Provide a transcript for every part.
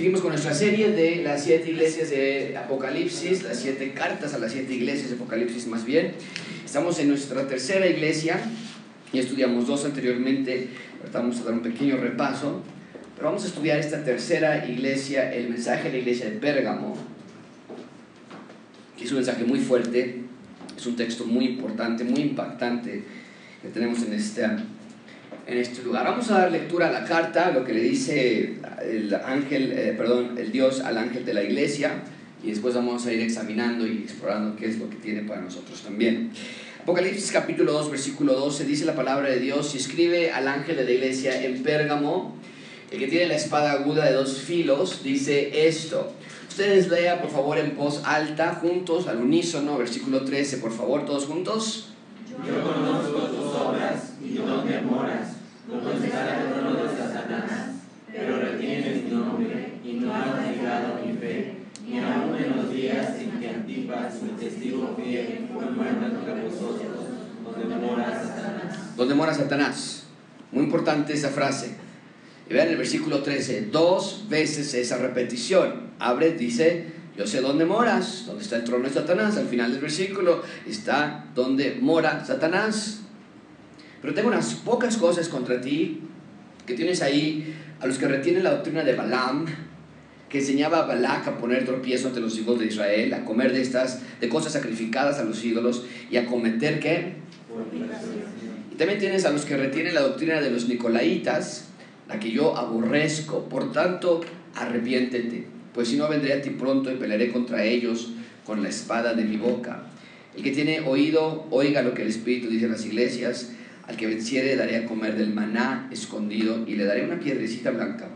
Seguimos con nuestra serie de las siete iglesias de Apocalipsis, las siete cartas a las siete iglesias de Apocalipsis más bien. Estamos en nuestra tercera iglesia y estudiamos dos anteriormente, vamos a dar un pequeño repaso, pero vamos a estudiar esta tercera iglesia, el mensaje de la iglesia de Pérgamo, que es un mensaje muy fuerte, es un texto muy importante, muy impactante que tenemos en esta en este lugar. Vamos a dar lectura a la carta, lo que le dice el ángel, eh, perdón, el Dios al ángel de la iglesia, y después vamos a ir examinando y explorando qué es lo que tiene para nosotros también. Apocalipsis capítulo 2, versículo 12, dice la palabra de Dios y escribe al ángel de la iglesia en Pérgamo, el que tiene la espada aguda de dos filos, dice esto. Ustedes lean por favor en voz alta, juntos, al unísono, versículo 13, por favor, todos juntos. Yo conozco tus obras y dónde moras el trono de Satanás, pero retienes mi nombre y no has negado mi fe, ni aun en los días en que Antipas, mi testigo fiel, fue muerto vosotros, donde mora Satanás. Donde mora Satanás. Muy importante esa frase. Y vean el versículo 13, dos veces esa repetición. Abre, dice, yo sé dónde moras, dónde está el trono de Satanás. Al final del versículo está donde mora Satanás. Pero tengo unas pocas cosas contra ti, que tienes ahí a los que retienen la doctrina de Balaam, que enseñaba a Balak a poner tropiezo ante los hijos de Israel, a comer de estas, de cosas sacrificadas a los ídolos y a cometer qué? Y también tienes a los que retienen la doctrina de los nicolaitas, la que yo aborrezco. Por tanto, arrepiéntete, pues si no vendré a ti pronto y pelearé contra ellos con la espada de mi boca. El que tiene oído, oiga lo que el Espíritu dice a las iglesias. Al que venciere daré a comer del maná escondido y le daré una piedrecita blanca.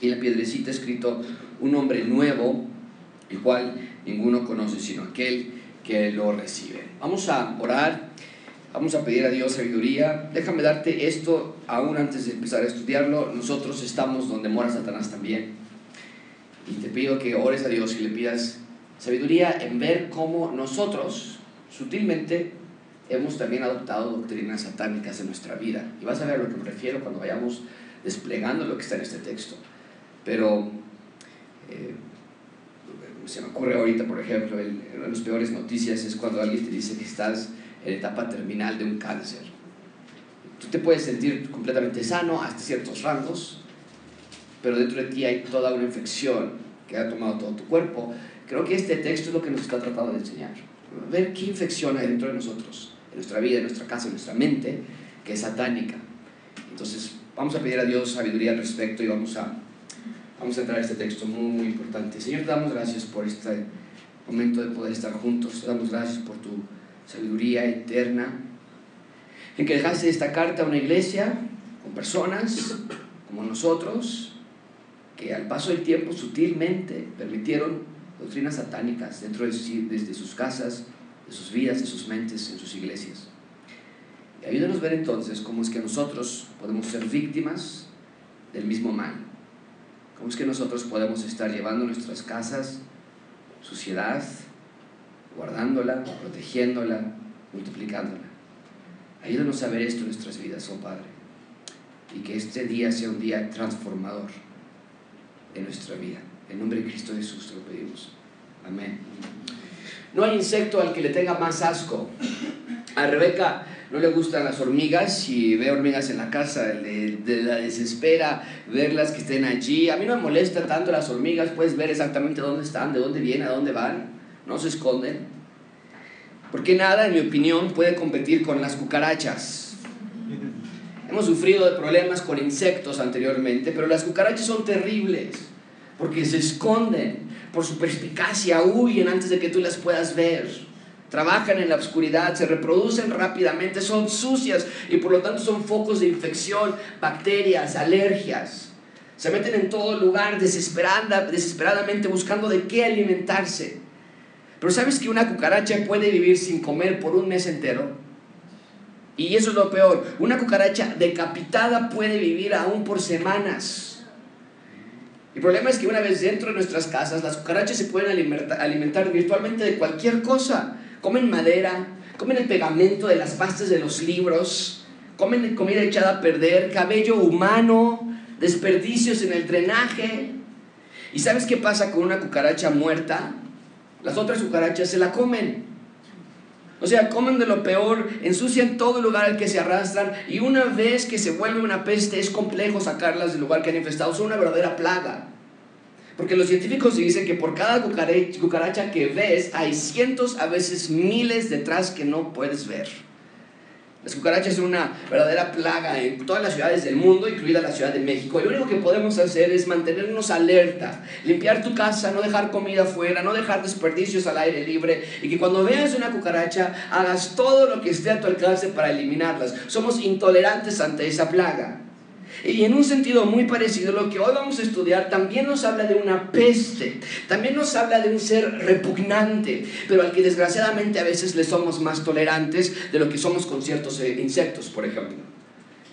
Y la piedrecita escrito un nombre nuevo, el cual ninguno conoce sino aquel que lo recibe. Vamos a orar, vamos a pedir a Dios sabiduría. Déjame darte esto aún antes de empezar a estudiarlo. Nosotros estamos donde mora Satanás también. Y te pido que ores a Dios y le pidas sabiduría en ver cómo nosotros sutilmente hemos también adoptado doctrinas satánicas en nuestra vida. Y vas a ver a lo que me refiero cuando vayamos desplegando lo que está en este texto. Pero eh, se me ocurre ahorita, por ejemplo, una de las peores noticias es cuando alguien te dice que estás en etapa terminal de un cáncer. Tú te puedes sentir completamente sano hasta ciertos rangos, pero dentro de ti hay toda una infección que ha tomado todo tu cuerpo. Creo que este texto es lo que nos está tratando de enseñar. Ver qué infección hay dentro de nosotros en nuestra vida, en nuestra casa, en nuestra mente, que es satánica. Entonces, vamos a pedir a Dios sabiduría al respecto y vamos a, vamos a entrar a este texto muy, muy importante. Señor, te damos gracias por este momento de poder estar juntos. Te damos gracias por tu sabiduría eterna. En que dejaste esta carta a una iglesia con personas como nosotros, que al paso del tiempo sutilmente permitieron doctrinas satánicas dentro de, desde sus casas, de sus vidas, de sus mentes, en sus iglesias. Y ayúdanos a ver entonces cómo es que nosotros podemos ser víctimas del mismo mal. Cómo es que nosotros podemos estar llevando nuestras casas suciedad, guardándola, protegiéndola, multiplicándola. Ayúdanos a ver esto en nuestras vidas, oh Padre. Y que este día sea un día transformador en nuestra vida. En nombre de Cristo Jesús te lo pedimos. Amén. No hay insecto al que le tenga más asco. A Rebeca no le gustan las hormigas y ve hormigas en la casa, le, de la desespera verlas que estén allí. A mí no me molesta tanto las hormigas, puedes ver exactamente dónde están, de dónde vienen, a dónde van, no se esconden. Porque nada, en mi opinión, puede competir con las cucarachas. Hemos sufrido de problemas con insectos anteriormente, pero las cucarachas son terribles porque se esconden por su perspicacia, huyen antes de que tú las puedas ver. Trabajan en la oscuridad, se reproducen rápidamente, son sucias y por lo tanto son focos de infección, bacterias, alergias. Se meten en todo lugar desesperada, desesperadamente buscando de qué alimentarse. Pero ¿sabes que una cucaracha puede vivir sin comer por un mes entero? Y eso es lo peor. Una cucaracha decapitada puede vivir aún por semanas. El problema es que una vez dentro de nuestras casas, las cucarachas se pueden alimentar, virtualmente de cualquier cosa. Comen madera, comen el pegamento de las pastas de los libros, comen comida echada a perder, cabello humano, desperdicios en el drenaje. ¿Y sabes qué pasa con una cucaracha muerta? Las otras cucarachas se la comen. O sea, comen de lo peor, ensucian todo el lugar al que se arrastran y una vez que se vuelve una peste es complejo sacarlas del lugar que han infestado. Son una verdadera plaga. Porque los científicos dicen que por cada cucaracha que ves hay cientos, a veces miles detrás que no puedes ver. Las cucarachas son una verdadera plaga en todas las ciudades del mundo, incluida la Ciudad de México. Y lo único que podemos hacer es mantenernos alerta, limpiar tu casa, no dejar comida afuera, no dejar desperdicios al aire libre y que cuando veas una cucaracha hagas todo lo que esté a tu alcance para eliminarlas. Somos intolerantes ante esa plaga. Y en un sentido muy parecido, lo que hoy vamos a estudiar también nos habla de una peste, también nos habla de un ser repugnante, pero al que desgraciadamente a veces le somos más tolerantes de lo que somos con ciertos eh, insectos, por ejemplo.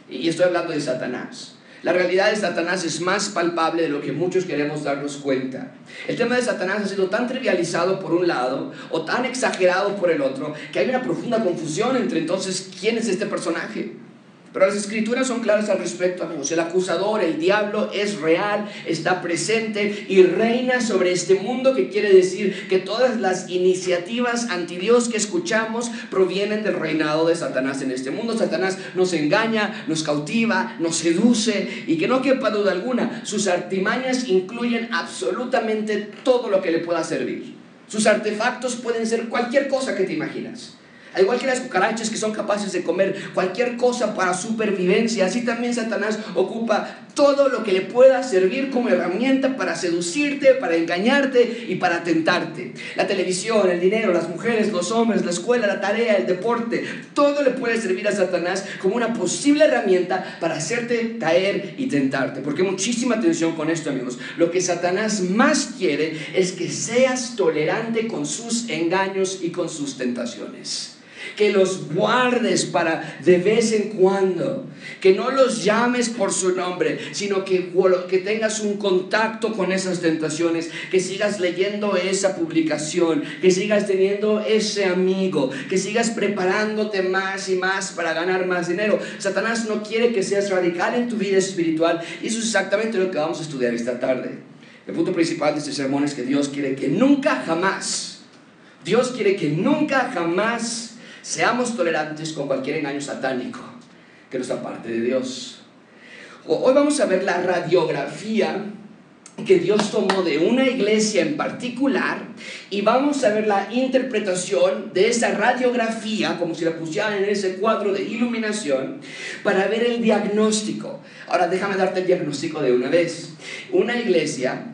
Y estoy hablando de Satanás. La realidad de Satanás es más palpable de lo que muchos queremos darnos cuenta. El tema de Satanás ha sido tan trivializado por un lado o tan exagerado por el otro que hay una profunda confusión entre entonces quién es este personaje. Pero las escrituras son claras al respecto, amigos. El acusador, el diablo, es real, está presente y reina sobre este mundo, que quiere decir que todas las iniciativas anti Dios que escuchamos provienen del reinado de Satanás en este mundo. Satanás nos engaña, nos cautiva, nos seduce y que no quepa duda alguna, sus artimañas incluyen absolutamente todo lo que le pueda servir. Sus artefactos pueden ser cualquier cosa que te imaginas. Al igual que las cucarachas que son capaces de comer cualquier cosa para supervivencia, así también Satanás ocupa todo lo que le pueda servir como herramienta para seducirte, para engañarte y para tentarte. La televisión, el dinero, las mujeres, los hombres, la escuela, la tarea, el deporte, todo le puede servir a Satanás como una posible herramienta para hacerte caer y tentarte. Porque muchísima atención con esto, amigos. Lo que Satanás más quiere es que seas tolerante con sus engaños y con sus tentaciones que los guardes para de vez en cuando, que no los llames por su nombre, sino que, que tengas un contacto con esas tentaciones, que sigas leyendo esa publicación, que sigas teniendo ese amigo, que sigas preparándote más y más para ganar más dinero. Satanás no quiere que seas radical en tu vida espiritual y eso es exactamente lo que vamos a estudiar esta tarde. El punto principal de este sermón es que Dios quiere que nunca jamás, Dios quiere que nunca jamás Seamos tolerantes con cualquier engaño satánico que nos aparte de Dios. Hoy vamos a ver la radiografía que Dios tomó de una iglesia en particular y vamos a ver la interpretación de esa radiografía, como si la pusieran en ese cuadro de iluminación, para ver el diagnóstico. Ahora déjame darte el diagnóstico de una vez. Una iglesia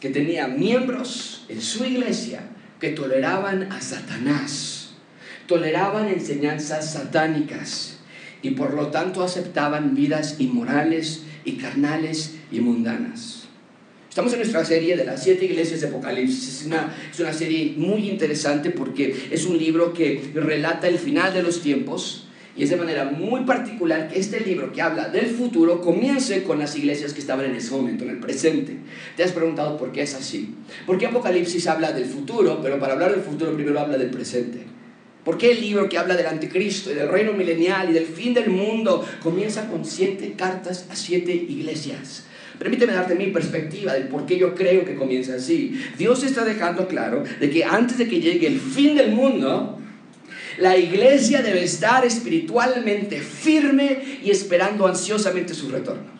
que tenía miembros en su iglesia que toleraban a Satanás toleraban enseñanzas satánicas y por lo tanto aceptaban vidas inmorales y carnales y mundanas. Estamos en nuestra serie de las siete iglesias de Apocalipsis. Es una, es una serie muy interesante porque es un libro que relata el final de los tiempos y es de manera muy particular que este libro que habla del futuro comience con las iglesias que estaban en ese momento, en el presente. ¿Te has preguntado por qué es así? ¿Por qué Apocalipsis habla del futuro, pero para hablar del futuro primero habla del presente? ¿Por qué el libro que habla del anticristo y del reino milenial y del fin del mundo comienza con siete cartas a siete iglesias? Permíteme darte mi perspectiva de por qué yo creo que comienza así. Dios está dejando claro de que antes de que llegue el fin del mundo, la iglesia debe estar espiritualmente firme y esperando ansiosamente su retorno.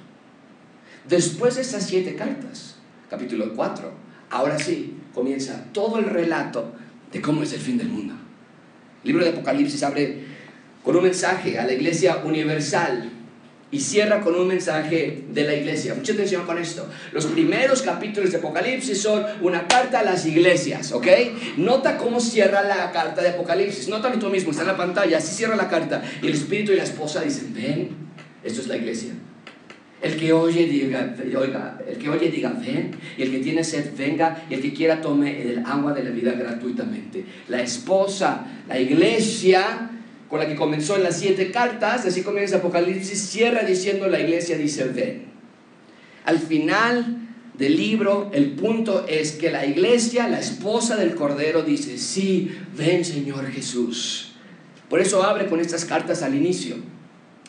Después de estas siete cartas, capítulo 4, ahora sí comienza todo el relato de cómo es el fin del mundo. Libro de Apocalipsis abre con un mensaje a la iglesia universal y cierra con un mensaje de la iglesia. Mucha atención con esto. Los primeros capítulos de Apocalipsis son una carta a las iglesias, ¿ok? Nota cómo cierra la carta de Apocalipsis. Nótalo tú mismo, está en la pantalla, así cierra la carta. Y el espíritu y la esposa dicen, ven, esto es la iglesia. El que oye diga, oiga, el que oye diga, ven, y el que tiene sed venga, y el que quiera tome el agua de la vida gratuitamente. La esposa, la iglesia, con la que comenzó en las siete cartas, así comienza Apocalipsis, cierra diciendo la iglesia dice, ven. Al final del libro, el punto es que la iglesia, la esposa del Cordero, dice, sí, ven Señor Jesús. Por eso abre con estas cartas al inicio.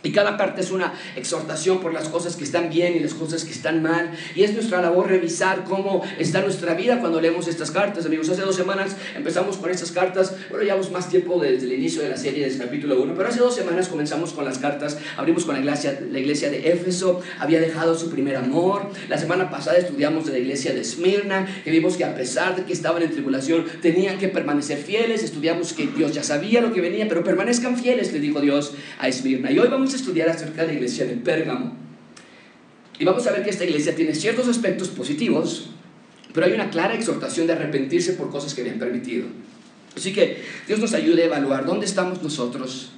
Y cada carta es una exhortación por las cosas que están bien y las cosas que están mal. Y es nuestra labor revisar cómo está nuestra vida cuando leemos estas cartas. Amigos, hace dos semanas empezamos con estas cartas. Bueno, llevamos más tiempo desde el inicio de la serie, desde el capítulo 1. Pero hace dos semanas comenzamos con las cartas. Abrimos con la iglesia, la iglesia de Éfeso. Había dejado su primer amor. La semana pasada estudiamos de la iglesia de Esmirna. Que vimos que a pesar de que estaban en tribulación, tenían que permanecer fieles. Estudiamos que Dios ya sabía lo que venía, pero permanezcan fieles, le dijo Dios a Esmirna. Y hoy vamos a estudiar acerca de la iglesia de Pérgamo. Y vamos a ver que esta iglesia tiene ciertos aspectos positivos, pero hay una clara exhortación de arrepentirse por cosas que habían permitido. Así que Dios nos ayude a evaluar dónde estamos nosotros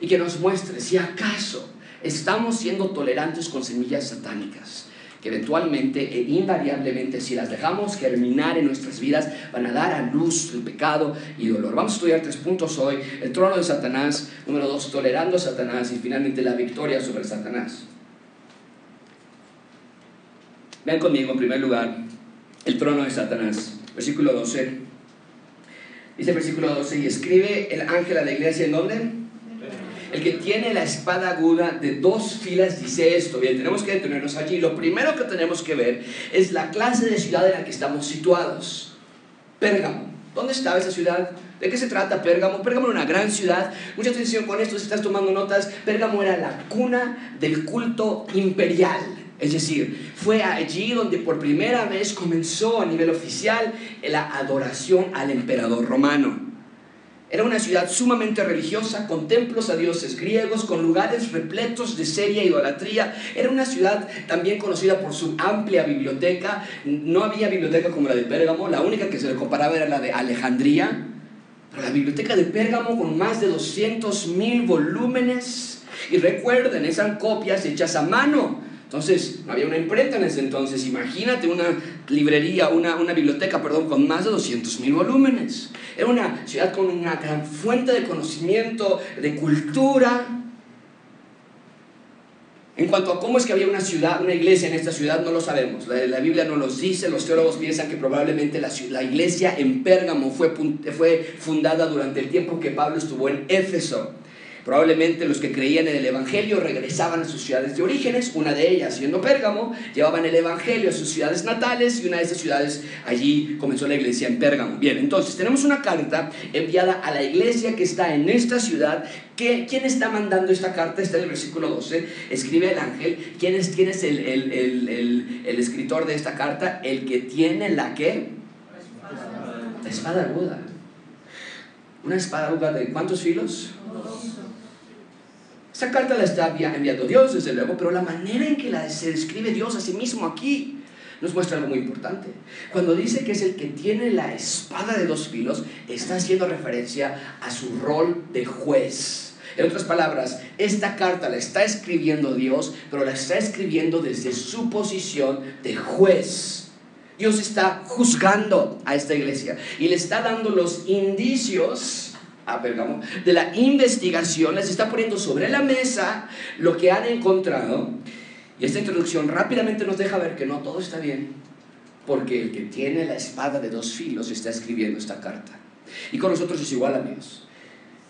y que nos muestre si acaso estamos siendo tolerantes con semillas satánicas que eventualmente e invariablemente si las dejamos germinar en nuestras vidas van a dar a luz el pecado y dolor. Vamos a estudiar tres puntos hoy. El trono de Satanás, número dos, tolerando a Satanás y finalmente la victoria sobre Satanás. Vean conmigo en primer lugar el trono de Satanás, versículo 12. Dice el versículo 12, y escribe el ángel a la iglesia en dónde? El que tiene la espada aguda de dos filas dice esto. Bien, tenemos que detenernos allí. Lo primero que tenemos que ver es la clase de ciudad en la que estamos situados. Pérgamo. ¿Dónde estaba esa ciudad? ¿De qué se trata Pérgamo? Pérgamo era una gran ciudad. Mucha atención con esto si estás tomando notas. Pérgamo era la cuna del culto imperial. Es decir, fue allí donde por primera vez comenzó a nivel oficial la adoración al emperador romano. Era una ciudad sumamente religiosa, con templos a dioses griegos, con lugares repletos de seria idolatría. Era una ciudad también conocida por su amplia biblioteca. No había biblioteca como la de Pérgamo, la única que se le comparaba era la de Alejandría. Pero la biblioteca de Pérgamo con más de 200 mil volúmenes. Y recuerden, eran copias hechas a mano entonces, no había una imprenta en ese entonces. Imagínate una librería, una, biblioteca, perdón, con más de 200 mil volúmenes. Era una ciudad con una gran fuente de conocimiento, de cultura. En cuanto a cómo es que había una ciudad, una iglesia en esta ciudad, no lo sabemos. La, Biblia no los dice, los teólogos piensan que probablemente la, la iglesia en Pérgamo fue, fue fundada durante el tiempo que Pablo estuvo en Éfeso. Probablemente los que creían en el Evangelio regresaban a sus ciudades de orígenes, una de ellas siendo Pérgamo, llevaban el Evangelio a sus ciudades natales y una de esas ciudades allí comenzó la iglesia en Pérgamo. Bien, entonces tenemos una carta enviada a la iglesia que está en esta ciudad. ¿Quién está mandando esta carta? Está en el versículo 12. Escribe el ángel. ¿Quién es, quién es el, el, el, el escritor de esta carta? El que tiene la qué? La espada aguda. ¿Una espada aguda de cuántos filos? Esa carta la está enviando Dios, desde luego, pero la manera en que la se describe Dios a sí mismo aquí nos muestra algo muy importante. Cuando dice que es el que tiene la espada de dos filos, está haciendo referencia a su rol de juez. En otras palabras, esta carta la está escribiendo Dios, pero la está escribiendo desde su posición de juez. Dios está juzgando a esta iglesia y le está dando los indicios a Pérgamo, de la investigación, les está poniendo sobre la mesa lo que han encontrado. Y esta introducción rápidamente nos deja ver que no todo está bien, porque el que tiene la espada de dos filos está escribiendo esta carta. Y con nosotros es igual, amigos.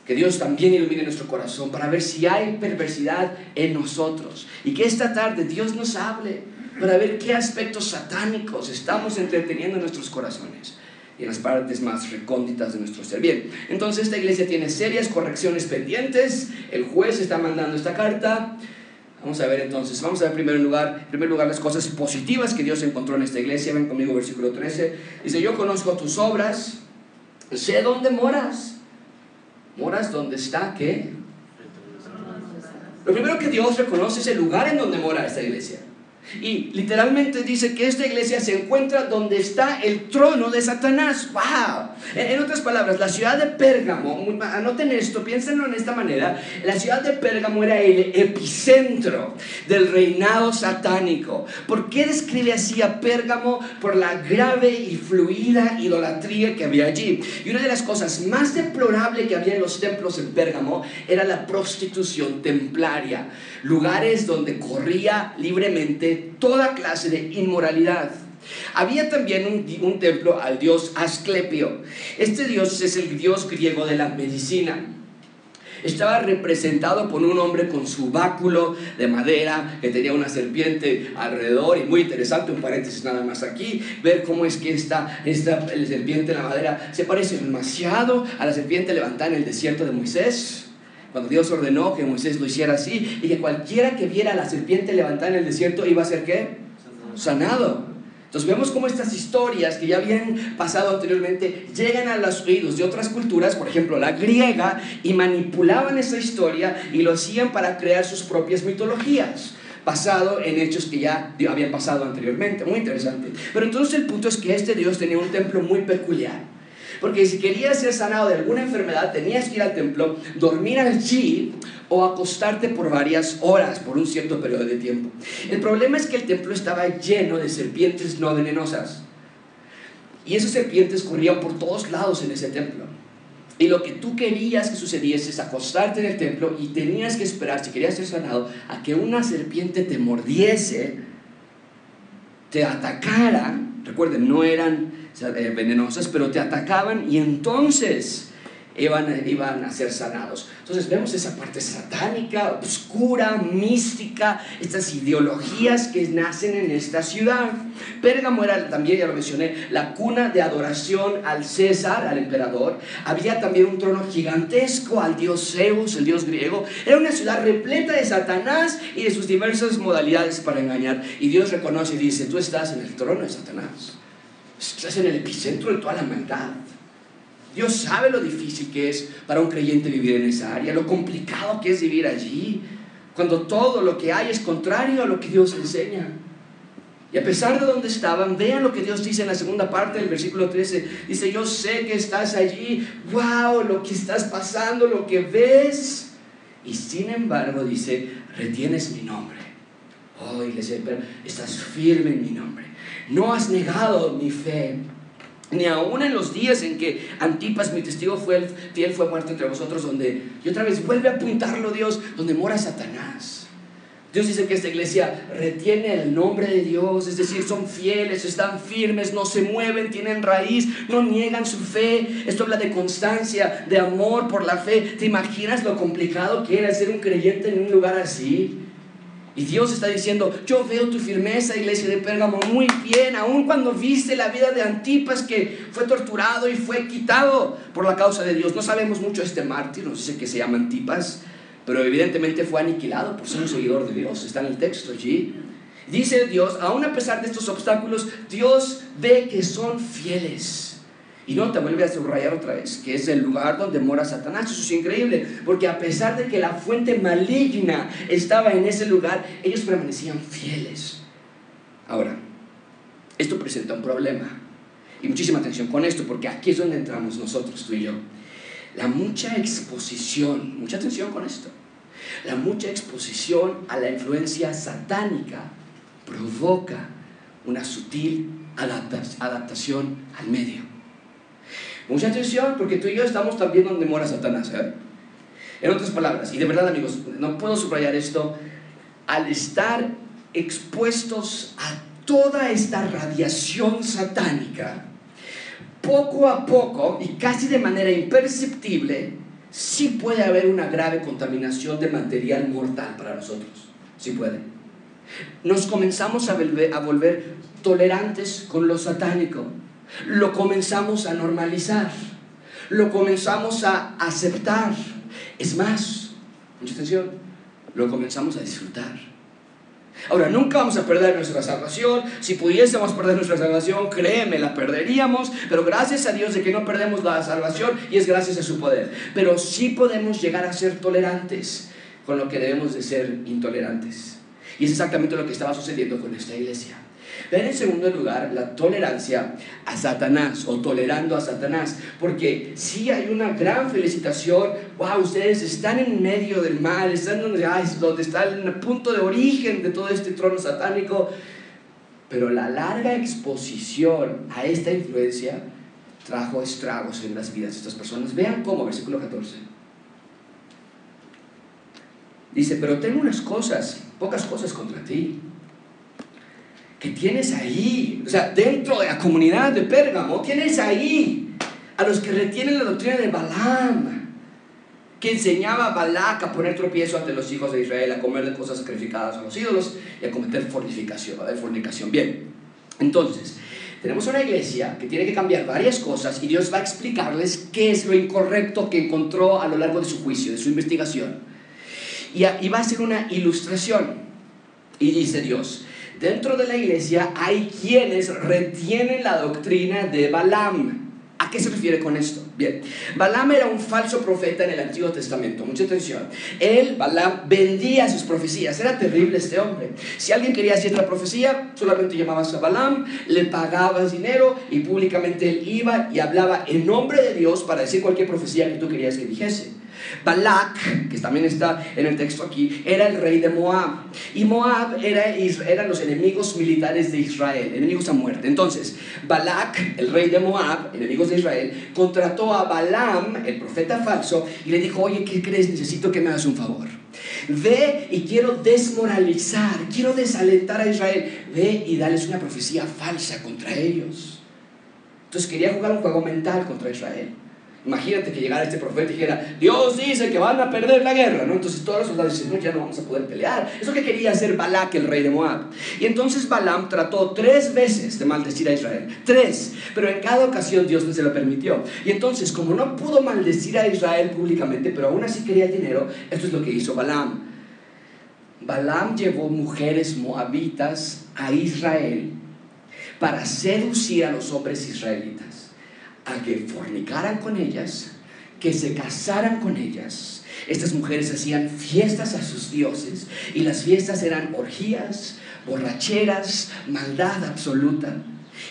Que Dios también ilumine nuestro corazón para ver si hay perversidad en nosotros. Y que esta tarde Dios nos hable para ver qué aspectos satánicos estamos entreteniendo en nuestros corazones y en las partes más recónditas de nuestro ser. Bien, entonces esta iglesia tiene serias correcciones pendientes, el juez está mandando esta carta. Vamos a ver entonces, vamos a ver primero en lugar, en primer lugar las cosas positivas que Dios encontró en esta iglesia. Ven conmigo versículo 13. Dice, yo conozco tus obras, sé dónde moras. ¿Moras dónde está qué? Lo primero que Dios reconoce es el lugar en donde mora esta iglesia. Y literalmente dice que esta iglesia se encuentra donde está el trono de Satanás. ¡Wow! En otras palabras, la ciudad de Pérgamo, anoten esto, piénsenlo en esta manera, la ciudad de Pérgamo era el epicentro del reinado satánico. ¿Por qué describe así a Pérgamo? Por la grave y fluida idolatría que había allí. Y una de las cosas más deplorables que había en los templos en Pérgamo era la prostitución templaria, lugares donde corría libremente toda clase de inmoralidad. Había también un, templo al dios Asclepio. Este dios es el dios griego de la medicina. estaba representado por un hombre con su báculo de madera que tenía una serpiente alrededor y muy interesante, un paréntesis nada más aquí, ver cómo es que esta, serpiente en la madera se parece demasiado a la serpiente levantada en el desierto de Moisés. Cuando Dios ordenó que Moisés lo hiciera así y que cualquiera que viera a la serpiente levantada en el desierto iba a ser qué? Sanado. Entonces vemos cómo estas historias que ya habían pasado anteriormente llegan a los oídos de otras culturas, por ejemplo la griega, y manipulaban esa historia y lo hacían para crear sus propias mitologías basado en hechos que ya habían pasado anteriormente. Muy interesante. Pero entonces el punto es que este Dios tenía un templo muy peculiar. Porque si querías ser sanado de alguna enfermedad, tenías que ir al templo, dormir allí o acostarte por varias horas, por un cierto periodo de tiempo. El problema es que el templo estaba lleno de serpientes no venenosas. Y esas serpientes corrían por todos lados en ese templo. Y lo que tú querías que sucediese es acostarte en el templo y tenías que esperar, si querías ser sanado, a que una serpiente te mordiese, te atacara. Recuerden, no eran venenosas, pero te atacaban y entonces iban, iban a ser sanados. Entonces vemos esa parte satánica, oscura, mística, estas ideologías que nacen en esta ciudad. Pérgamo era también, ya lo mencioné, la cuna de adoración al César, al emperador. Había también un trono gigantesco al dios Zeus, el dios griego. Era una ciudad repleta de Satanás y de sus diversas modalidades para engañar. Y Dios reconoce y dice, tú estás en el trono de Satanás. Estás en el epicentro de toda la maldad. Dios sabe lo difícil que es para un creyente vivir en esa área, lo complicado que es vivir allí, cuando todo lo que hay es contrario a lo que Dios enseña. Y a pesar de donde estaban, vean lo que Dios dice en la segunda parte del versículo 13. Dice, yo sé que estás allí, wow, lo que estás pasando, lo que ves. Y sin embargo, dice, retienes mi nombre. Oh, iglesia, estás firme en mi nombre. No has negado mi fe ni aún en los días en que Antipas, mi testigo fue fiel, fue muerto entre vosotros, donde, y otra vez vuelve a apuntarlo Dios, donde mora Satanás. Dios dice que esta iglesia retiene el nombre de Dios, es decir, son fieles, están firmes, no se mueven, tienen raíz, no niegan su fe. Esto habla de constancia, de amor por la fe. ¿Te imaginas lo complicado que era ser un creyente en un lugar así? Y Dios está diciendo, yo veo tu firmeza, iglesia de Pérgamo, muy bien, aun cuando viste la vida de Antipas que fue torturado y fue quitado por la causa de Dios. No sabemos mucho de este mártir, no sé qué se llama Antipas, pero evidentemente fue aniquilado por ser un seguidor de Dios, está en el texto allí. Dice Dios, aun a pesar de estos obstáculos, Dios ve que son fieles. Y no te vuelve a subrayar otra vez, que es el lugar donde mora Satanás. Eso es increíble, porque a pesar de que la fuente maligna estaba en ese lugar, ellos permanecían fieles. Ahora, esto presenta un problema. Y muchísima atención con esto, porque aquí es donde entramos nosotros, tú y yo. La mucha exposición, mucha atención con esto. La mucha exposición a la influencia satánica provoca una sutil adaptación al medio. Mucha atención, porque tú y yo estamos también donde mora Satanás. ¿eh? En otras palabras, y de verdad amigos, no puedo subrayar esto, al estar expuestos a toda esta radiación satánica, poco a poco y casi de manera imperceptible, sí puede haber una grave contaminación de material mortal para nosotros. Sí puede. Nos comenzamos a a volver tolerantes con lo satánico lo comenzamos a normalizar, lo comenzamos a aceptar. Es más, mucha atención, lo comenzamos a disfrutar. Ahora, nunca vamos a perder nuestra salvación. Si pudiésemos perder nuestra salvación, créeme, la perderíamos. Pero gracias a Dios de que no perdemos la salvación y es gracias a su poder. Pero sí podemos llegar a ser tolerantes con lo que debemos de ser intolerantes. Y es exactamente lo que estaba sucediendo con esta iglesia. En segundo lugar la tolerancia a Satanás o tolerando a Satanás, porque si hay una gran felicitación, wow, ustedes están en medio del mal, están donde, donde está el punto de origen de todo este trono satánico, pero la larga exposición a esta influencia trajo estragos en las vidas de estas personas. Vean cómo, versículo 14. Dice, pero tengo unas cosas, pocas cosas contra ti que tienes ahí, o sea, dentro de la comunidad de Pérgamo, tienes ahí a los que retienen la doctrina de Balaam, que enseñaba a Balac a poner tropiezo ante los hijos de Israel, a comer de cosas sacrificadas a los ídolos y a cometer fornicación. fornicación. Bien, entonces, tenemos una iglesia que tiene que cambiar varias cosas y Dios va a explicarles qué es lo incorrecto que encontró a lo largo de su juicio, de su investigación. Y, y va a ser una ilustración. Y dice Dios, dentro de la iglesia hay quienes retienen la doctrina de Balaam ¿A qué se refiere con esto? Bien, Balaam era un falso profeta en el Antiguo Testamento, mucha atención. Él, Balaam, vendía sus profecías, era terrible este hombre. Si alguien quería hacer la profecía, solamente llamabas a Balaam, le pagabas dinero y públicamente él iba y hablaba en nombre de Dios para decir cualquier profecía que tú querías que dijese. Balak, que también está en el texto aquí, era el rey de Moab. Y Moab era, eran los enemigos militares de Israel, enemigos a muerte. Entonces, Balak, el rey de Moab, enemigos de Israel, contrató a Balaam, el profeta falso, y le dijo, oye, ¿qué crees? Necesito que me hagas un favor. Ve y quiero desmoralizar, quiero desalentar a Israel. Ve y dales una profecía falsa contra ellos. Entonces quería jugar un juego mental contra Israel. Imagínate que llegara este profeta y dijera, Dios dice que van a perder la guerra, ¿no? Entonces todos los soldados dicen, no, ya no vamos a poder pelear. Eso que quería hacer Balak, el rey de Moab. Y entonces Balaam trató tres veces de maldecir a Israel. Tres. Pero en cada ocasión Dios no se lo permitió. Y entonces, como no pudo maldecir a Israel públicamente, pero aún así quería dinero, esto es lo que hizo Balaam. Balaam llevó mujeres moabitas a Israel para seducir a los hombres israelitas a que fornicaran con ellas, que se casaran con ellas. Estas mujeres hacían fiestas a sus dioses y las fiestas eran orgías, borracheras, maldad absoluta.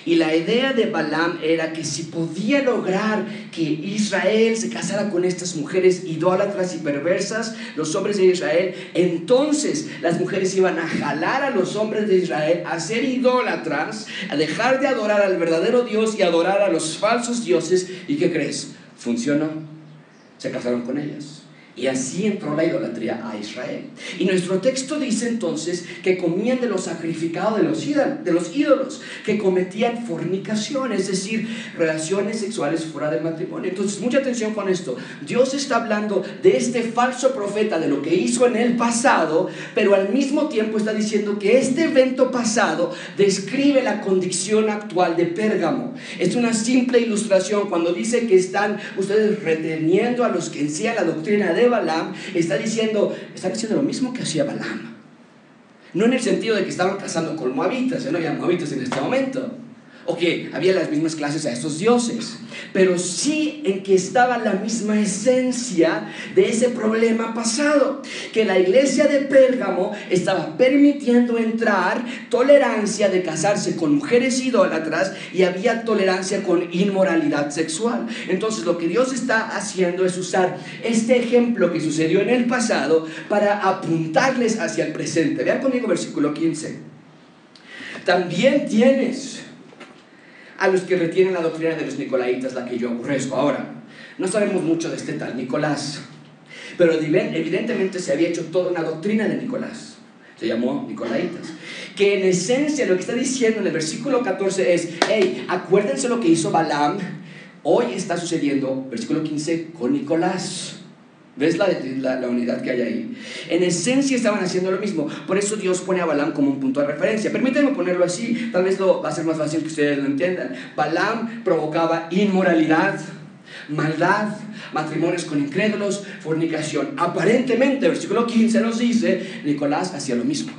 Y la idea de Balaam era que si podía lograr que Israel se casara con estas mujeres idólatras y perversas, los hombres de Israel, entonces las mujeres iban a jalar a los hombres de Israel a ser idólatras, a dejar de adorar al verdadero Dios y adorar a los falsos dioses. ¿Y qué crees? Funcionó. Se casaron con ellas. Y así entró la idolatría a Israel. Y nuestro texto dice entonces que comían de los, ídolos, de los ídolos, que cometían fornicación, es decir, relaciones sexuales fuera del matrimonio. Entonces, mucha atención con esto. Dios está hablando de este falso profeta, de lo que hizo en el pasado, pero al mismo tiempo está diciendo que este evento pasado describe la condición actual de Pérgamo. Es una simple ilustración cuando dice que están ustedes reteniendo a los que enseñan la doctrina de Balaam, está diciendo, está diciendo lo mismo que hacía Balaam. No en el sentido de que estaban casando con moabitas, no había moabitas en este momento o que había las mismas clases a estos dioses, pero sí en que estaba la misma esencia de ese problema pasado, que la iglesia de Pérgamo estaba permitiendo entrar tolerancia de casarse con mujeres idólatras y había tolerancia con inmoralidad sexual. Entonces lo que Dios está haciendo es usar este ejemplo que sucedió en el pasado para apuntarles hacia el presente. Vean conmigo versículo 15. También tienes a los que retienen la doctrina de los nicolaitas, la que yo aborrezco. Ahora, no sabemos mucho de este tal Nicolás, pero evidentemente se había hecho toda una doctrina de Nicolás. Se llamó Nicolaitas. Que en esencia lo que está diciendo en el versículo 14 es, hey, acuérdense lo que hizo Balaam, hoy está sucediendo, versículo 15, con Nicolás. ¿Ves la, la, unidad que hay ahí? En esencia estaban haciendo lo mismo. Por eso Dios pone a Balaam como un punto de referencia. Permítanme ponerlo así. Tal vez lo, va a ser más fácil que ustedes lo entiendan. Balaam provocaba inmoralidad, maldad, matrimonios con incrédulos, fornicación. Aparentemente, versículo 15 nos dice, Nicolás hacía lo mismo.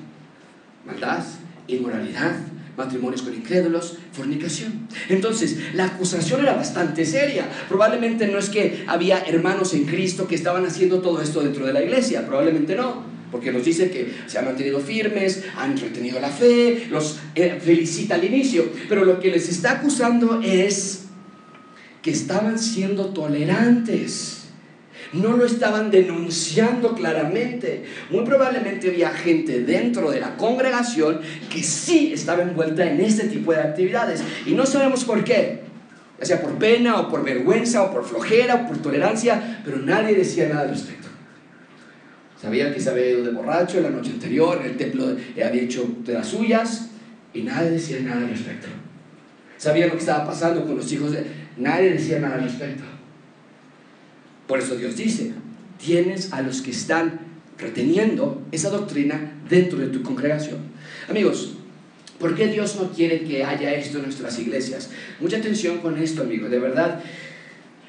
Maldad, inmoralidad, matrimonios con incrédulos, fornicación. Entonces, la acusación era bastante seria. Probablemente no es que había hermanos en Cristo que estaban haciendo todo esto dentro de la iglesia, probablemente no. Porque nos dice que se han mantenido firmes, han retenido la fe, los eh, felicita al inicio. Pero lo que les está acusando es que estaban siendo tolerantes no lo estaban denunciando claramente. Muy probablemente había gente dentro de la congregación que sí estaba envuelta en este tipo de actividades. Y no sabemos por qué. Ya sea por pena o por vergüenza o por flojera o por tolerancia, pero nadie decía nada al respecto. Sabía que se había ido de borracho la noche anterior, en el templo había hecho de las suyas y nadie decía nada al respecto. Sabía lo que estaba pasando con los hijos de... Nadie decía nada al respecto. Por eso Dios dice, tienes a los que están reteniendo esa doctrina dentro de tu congregación. Amigos, ¿por qué Dios no quiere que haya esto en nuestras iglesias? Mucha atención con esto, amigos, de verdad.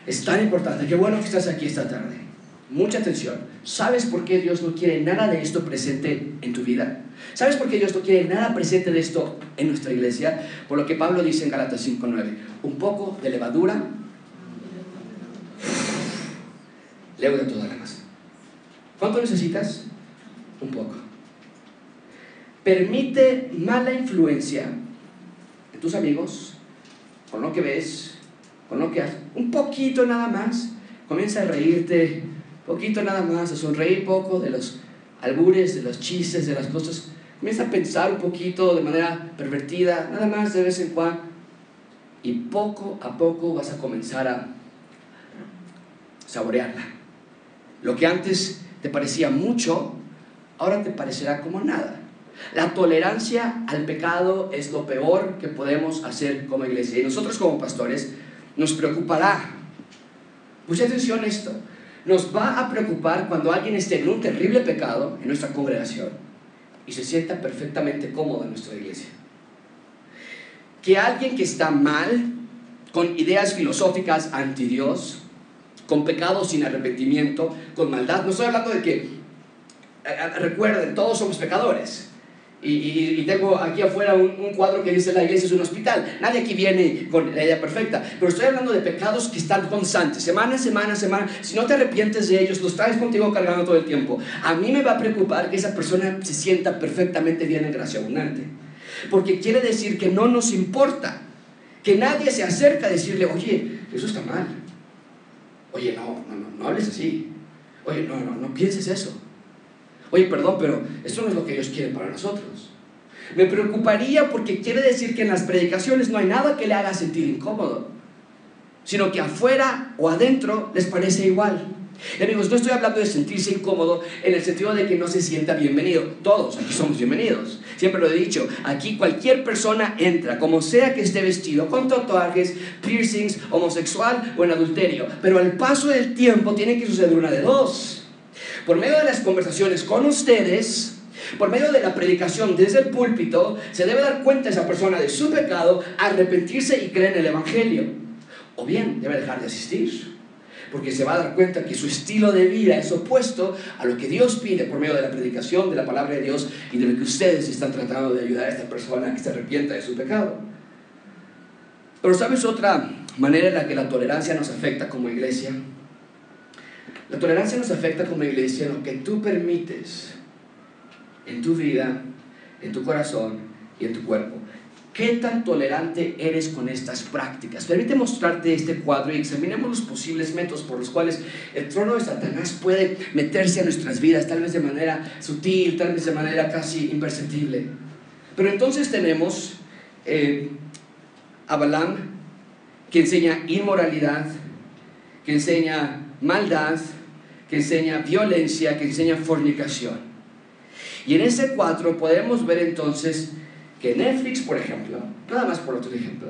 Es tan importante. Qué bueno que estás aquí esta tarde. Mucha atención. ¿Sabes por qué Dios no quiere nada de esto presente en tu vida? ¿Sabes por qué Dios no quiere nada presente de esto en nuestra iglesia? Por lo que Pablo dice en Galatas 5.9. Un poco de levadura leuda toda la masa. ¿Cuánto necesitas? Un poco. Permite mala influencia en tus amigos, con lo que ves, con lo que haces. Un poquito nada más. Comienza a reírte, poquito nada más, a sonreír poco de los albures, de los chistes, de las cosas. Comienza a pensar un poquito de manera pervertida, nada más de vez en cuando. Y poco a poco vas a comenzar a saborearla. Lo que antes te parecía mucho, ahora te parecerá como nada. La tolerancia al pecado es lo peor que podemos hacer como iglesia. Y nosotros como pastores nos preocupará. Mucha atención a esto. Nos va a preocupar cuando alguien esté en un terrible pecado en nuestra congregación y se sienta perfectamente cómodo en nuestra iglesia. Que alguien que está mal, con ideas filosóficas anti Dios, con pecados sin arrepentimiento, con maldad, no estoy hablando de que, eh, eh, recuerden, todos somos pecadores. Y, tengo aquí afuera un, cuadro que dice la iglesia es un hospital. Nadie aquí viene con la idea perfecta. Pero estoy hablando de pecados que están constantes, semana, semana, semana. Si no te arrepientes de ellos, los traes contigo cargando todo el tiempo. A mí me va a preocupar que esa persona se sienta perfectamente bien en gracia abundante. Porque quiere decir que no nos importa. Que nadie se acerca a decirle, oye, eso está mal. Oye, no, no, no, no hables así. Oye, no, no, no pienses eso. Oye, perdón, pero eso no es lo que Dios quiere para nosotros. Me preocuparía porque quiere decir que en las predicaciones no hay nada que le haga sentir incómodo, sino que afuera o adentro les parece igual. Y amigos, no estoy hablando de sentirse incómodo en el sentido de que no se sienta bienvenido. Todos aquí somos bienvenidos. Siempre lo he dicho, aquí cualquier persona entra, como sea que esté vestido, con tatuajes, piercings, homosexual o en adulterio. Pero al paso del tiempo tiene que suceder una de dos por medio de las conversaciones con ustedes, por medio de la predicación desde el púlpito, se debe dar cuenta esa persona de su pecado, arrepentirse y creer en el Evangelio. O bien debe dejar de asistir, porque se va a dar cuenta que su estilo de vida es opuesto a lo que Dios pide por medio de la predicación de la palabra de Dios y de lo que ustedes están tratando de ayudar a esta persona a que se arrepienta de su pecado. Pero ¿sabes otra manera en la que la tolerancia nos afecta como iglesia? La tolerancia nos afecta como iglesia en lo que tú permites en tu vida, en tu corazón y en tu cuerpo. ¿Qué tan tolerante eres con estas prácticas? Permite mostrarte este cuadro y examinemos los posibles métodos por los cuales el trono de Satanás puede meterse a nuestras vidas, tal vez de manera sutil, tal vez de manera casi imperceptible. Pero entonces tenemos eh, a Balaam, que enseña inmoralidad, que enseña maldad, que enseña violencia, que enseña fornicación. Y en ese cuadro podemos ver entonces que Netflix, por ejemplo, nada más por otro ejemplo,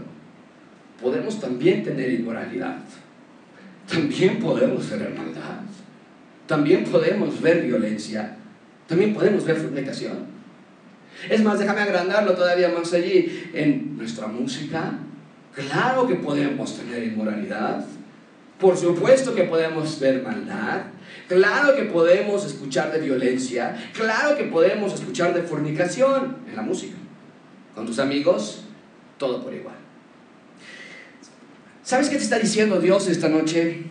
podemos también tener inmoralidad, también podemos tener maldad, también podemos ver violencia, también podemos ver fornicación. Es más, déjame agrandarlo todavía más allí. En nuestra música, claro que podemos tener inmoralidad, por supuesto que podemos ver maldad, Claro que podemos escuchar de violencia, claro que podemos escuchar de fornicación en la música. Con tus amigos, todo por igual. ¿Sabes qué te está diciendo Dios esta noche?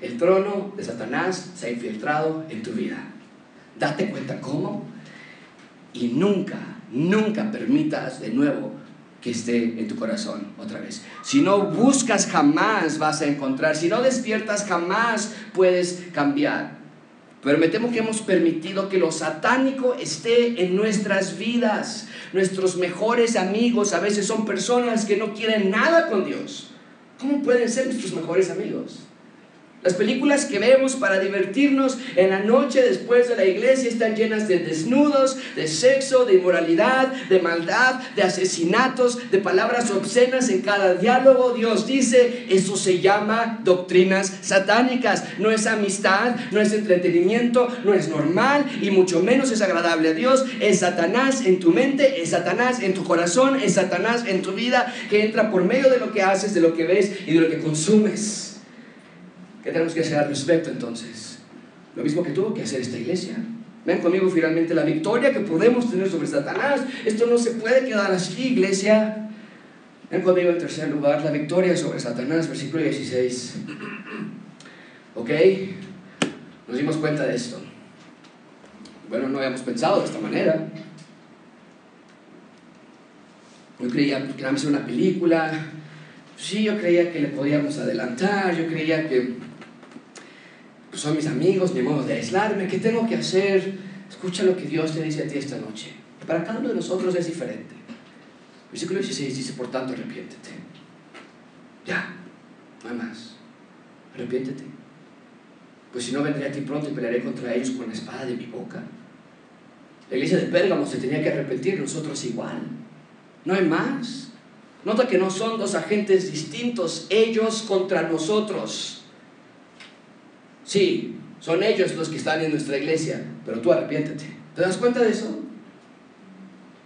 El trono de Satanás se ha infiltrado en tu vida. Date cuenta cómo y nunca, nunca permitas de nuevo que esté en tu corazón otra vez. Si no buscas, jamás vas a encontrar. Si no despiertas, jamás puedes cambiar. Pero me temo que hemos permitido que lo satánico esté en nuestras vidas. Nuestros mejores amigos a veces son personas que no quieren nada con Dios. ¿Cómo pueden ser nuestros mejores amigos? Las películas que vemos para divertirnos en la noche después de la iglesia están llenas de desnudos, de sexo, de inmoralidad, de maldad, de asesinatos, de palabras obscenas en cada diálogo. Dios dice, eso se llama doctrinas satánicas. No es amistad, no es entretenimiento, no es normal y mucho menos es agradable a Dios. Es Satanás en tu mente, es Satanás en tu corazón, es Satanás en tu vida que entra por medio de lo que haces, de lo que ves y de lo que consumes. ¿Qué tenemos que hacer al respecto entonces? Lo mismo que tuvo que hacer esta iglesia. Ven conmigo finalmente la victoria que podemos tener sobre Satanás. Esto no se puede quedar así, iglesia. Ven conmigo en tercer lugar, la victoria sobre Satanás, versículo 16. ¿Ok? Nos dimos cuenta de esto. Bueno, no habíamos pensado de esta manera. Yo creía que era una película. Sí, yo creía que le podíamos adelantar. Yo creía que pues son mis amigos, mi modo de aislarme, ¿qué tengo que hacer? Escucha lo que Dios te dice a ti esta noche. Para cada uno de nosotros es diferente. Versículo 16 dice, por tanto, arrepiéntete. Ya, no hay más. Arrepiéntete. Pues si no, vendré a ti pronto y pelearé contra ellos con la espada de mi boca. La iglesia de Pérgamo se tenía que arrepentir, nosotros igual. No hay más. Nota que no son dos agentes distintos, ellos contra nosotros. Sí, son ellos los que están en nuestra iglesia, pero tú arrepiéntete. ¿Te das cuenta de eso?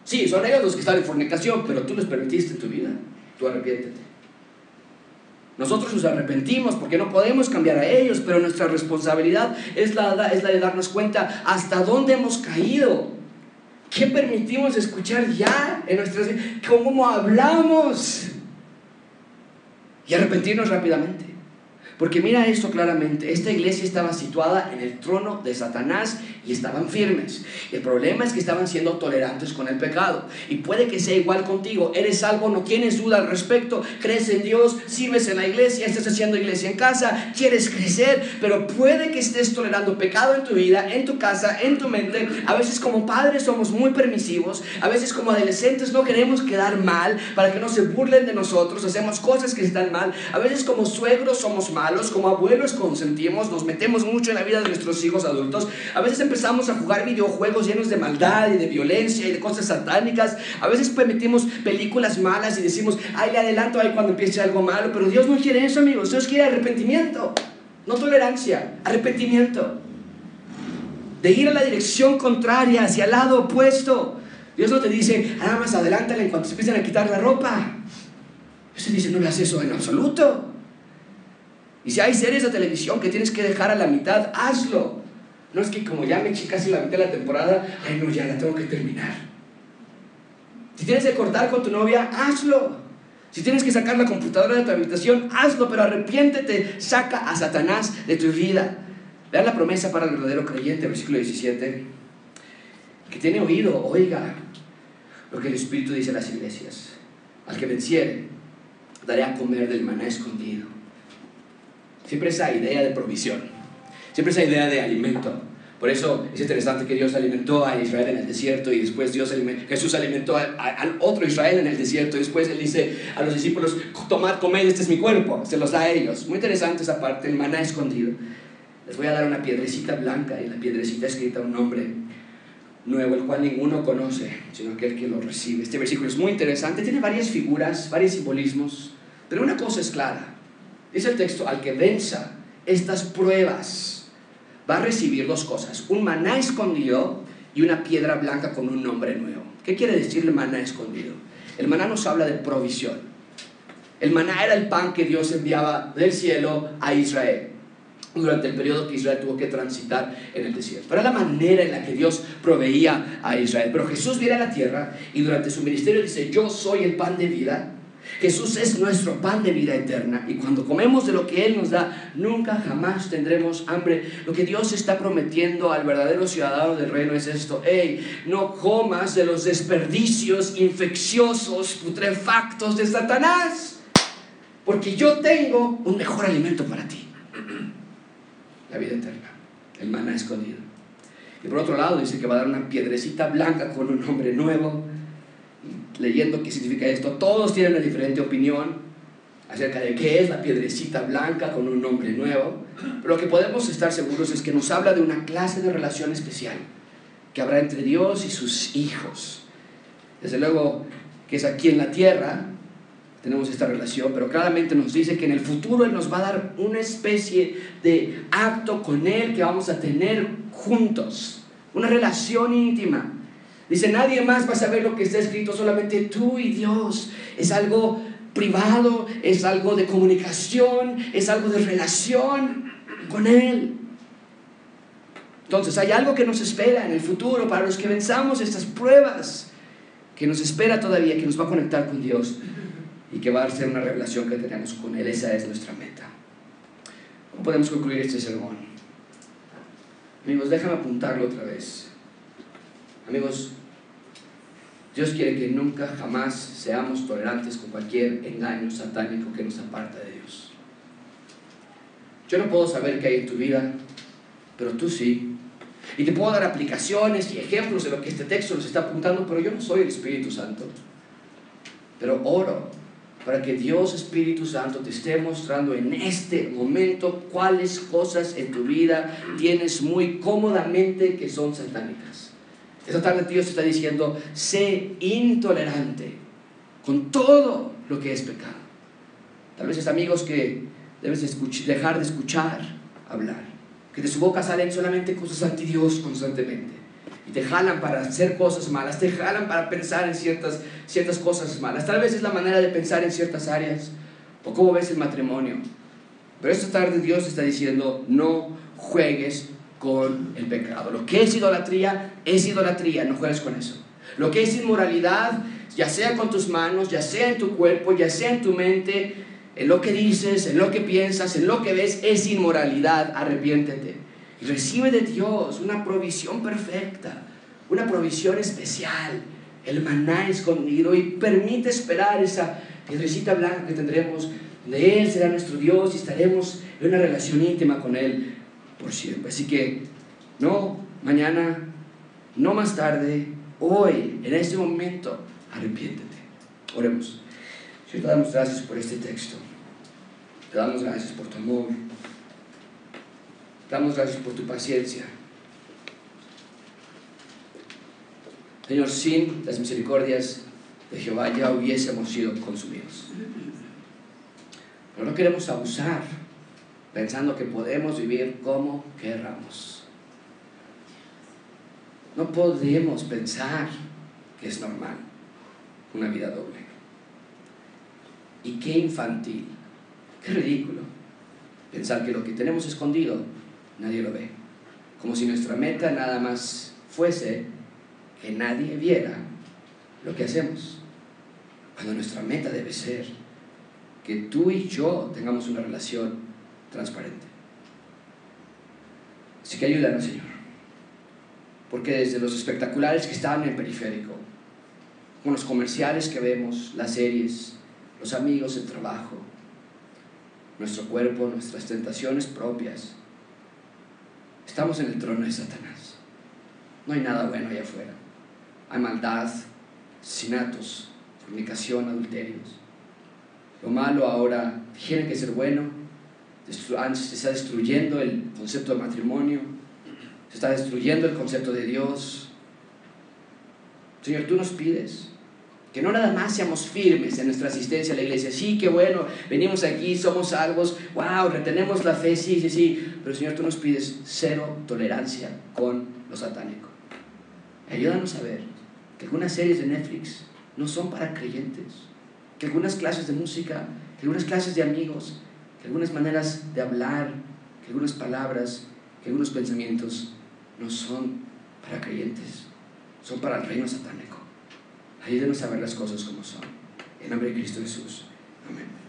Sí, son ellos los que están en fornicación, pero tú les permitiste tu vida. Tú arrepiéntete. Nosotros nos arrepentimos porque no podemos cambiar a ellos, pero nuestra responsabilidad es la, es la de darnos cuenta hasta dónde hemos caído. ¿Qué permitimos escuchar ya en nuestras vidas? ¿Cómo hablamos? Y arrepentirnos rápidamente. Porque mira esto claramente, esta iglesia estaba situada en el trono de Satanás y estaban firmes. El problema es que estaban siendo tolerantes con el pecado. Y puede que sea igual contigo. Eres salvo, no tienes duda al respecto. Crees en Dios, sirves en la iglesia, estás haciendo iglesia en casa, quieres crecer, pero puede que estés tolerando pecado en tu vida, en tu casa, en tu mente. A veces como padres somos muy permisivos. A veces como adolescentes no queremos quedar mal para que no se burlen de nosotros. Hacemos cosas que están mal. A veces como suegros somos malos como abuelos consentimos, nos metemos mucho en la vida de nuestros hijos adultos. A veces empezamos a jugar videojuegos llenos de maldad y de violencia y de cosas satánicas. A veces permitimos películas malas y decimos, ay, le adelanto ahí cuando empiece algo malo. Pero Dios no quiere eso, amigos. Dios quiere arrepentimiento, no tolerancia, arrepentimiento. De ir a la dirección contraria, hacia el lado opuesto. Dios no te dice, nada más adelántale en cuanto se empiecen a quitar la ropa. Dios te dice, no le haces eso en absoluto. Y si hay series de televisión que tienes que dejar a la mitad, hazlo. No es que como ya me eché casi la mitad de la temporada, ay no, ya la tengo que terminar. Si tienes que cortar con tu novia, hazlo. Si tienes que sacar la computadora de tu habitación, hazlo, pero arrepiéntete, saca a Satanás de tu vida. Vean la promesa para el verdadero creyente, versículo 17. Que tiene oído, oiga lo que el Espíritu dice a las iglesias. Al que venciere, daré a comer del maná escondido Siempre esa idea de provisión, siempre esa idea de alimento. Por eso es interesante que Dios alimentó a Israel en el desierto y después Dios Jesús alimentó a, otro Israel en el desierto y después Él dice a los discípulos, tomad, comed, este es mi cuerpo, se los da a ellos. Muy interesante esa parte, el maná escondido. Les voy a dar una piedrecita blanca y la piedrecita escrita un nombre nuevo, el cual ninguno conoce, sino aquel que lo recibe. Este versículo es muy interesante, tiene varias figuras, varios simbolismos, pero una cosa es clara. Dice el texto, al que venza estas pruebas, va a recibir dos cosas, un maná escondido y una piedra blanca con un nombre nuevo. ¿Qué quiere decir el maná escondido? El maná nos habla de provisión. El maná era el pan que Dios enviaba del cielo a Israel durante el periodo que Israel tuvo que transitar en el desierto. Pero era la manera en la que Dios proveía a Israel. Pero Jesús viene a la tierra y durante su ministerio dice, yo soy el pan de vida Jesús es nuestro pan de vida eterna y cuando comemos de lo que Él nos da, nunca jamás tendremos hambre. Lo que Dios está prometiendo al verdadero ciudadano del reino es esto, hey, no comas de los desperdicios infecciosos, putrefactos de Satanás, porque yo tengo un mejor alimento para ti, la vida eterna, el maná escondido. Y por otro lado dice que va a dar una piedrecita blanca con un nombre nuevo leyendo qué significa esto. Todos tienen una diferente opinión. acerca de qué es la piedrecita blanca con un nombre nuevo. Pero lo que podemos estar seguros es que nos habla de una clase de relación especial que habrá entre Dios y sus hijos. Desde luego que es aquí en la tierra, tenemos esta relación, pero claramente nos dice que en el futuro Él nos va a dar una especie de acto con Él que vamos a tener juntos, una relación íntima. Dice, nadie más va a saber lo que está escrito, solamente tú y Dios. Es algo privado, es algo de comunicación, es algo de relación con Él. Entonces hay algo que nos espera en el futuro para los que venzamos estas pruebas, que nos espera todavía, que nos va a conectar con Dios y que va a ser una revelación que tenemos con Él. Esa es nuestra meta. ¿Cómo podemos concluir este sermón? Amigos, déjame apuntarlo otra vez. Amigos, Dios quiere que nunca, jamás seamos tolerantes con cualquier engaño satánico que nos aparta de Dios. Yo no puedo saber qué hay en tu vida, pero tú sí. Y te puedo dar aplicaciones y ejemplos de lo que este texto nos está apuntando, pero yo no soy el Espíritu Santo. Pero oro para que Dios Espíritu Santo te esté mostrando en este momento cuáles cosas en tu vida tienes muy cómodamente que son satánicas. Esta tarde Dios está diciendo, sé intolerante con todo lo que es pecado. Tal vez es amigos que debes dejar de escuchar hablar, que de su boca salen solamente cosas anti Dios constantemente y te jalan para hacer cosas malas, te jalan para pensar en ciertas, ciertas cosas malas. Tal vez es la manera de pensar en ciertas áreas o cómo ves el matrimonio. Pero esta tarde Dios está diciendo, no juegues con el pecado. Lo que es idolatría, es idolatría, no juegues con eso. Lo que es inmoralidad, ya sea con tus manos, ya sea en tu cuerpo, ya sea en tu mente, en lo que dices, en lo que piensas, en lo que ves, es inmoralidad, arrepiéntete. Y recibe de Dios una provisión perfecta, una provisión especial, el maná escondido y permite esperar esa piedrecita blanca que tendremos, de Él será nuestro Dios y estaremos en una relación íntima con Él por siempre. Así que no mañana, no más tarde, hoy, en este momento, arrepiéntete. Oremos. Señor, te damos gracias por este texto. Te damos gracias por tu amor. Damos gracias por tu paciencia. Señor, sin las misericordias de Jehová ya hubiésemos sido consumidos. Pero no queremos abusar pensando que podemos vivir como querramos. No podemos pensar que es normal una vida doble. Y qué infantil, qué ridículo pensar que lo que tenemos escondido nadie lo ve. Como si nuestra meta nada más fuese que nadie viera lo que hacemos. Cuando nuestra meta debe ser que tú y yo tengamos una relación transparente. Así que ayúdanos, Señor. Porque desde los espectaculares que están en el periférico, con los comerciales que vemos, las series, los amigos, el trabajo, nuestro cuerpo, nuestras tentaciones propias, Estamos en el trono de Satanás. No hay nada bueno allá afuera. Hay maldad, asesinatos, fornicación, adulterios. Lo malo ahora tiene que ser bueno. Se está destruyendo el concepto de matrimonio. Se está destruyendo el concepto de Dios. Señor, tú nos pides que no nada más seamos firmes en nuestra asistencia a la iglesia. Sí, qué bueno, venimos aquí, somos salvos, wow, retenemos la fe, sí, sí, sí. Pero Señor, tú nos pides cero tolerancia con lo satánico. Ayúdanos a ver que algunas series de Netflix no son para creyentes, que algunas clases de música, que algunas clases de amigos, que algunas maneras de hablar, que algunas palabras, que algunos pensamientos no son para creyentes, son para el reino satánico. Ayúdenos a ver las cosas como son. En nombre de Cristo Jesús. Amén.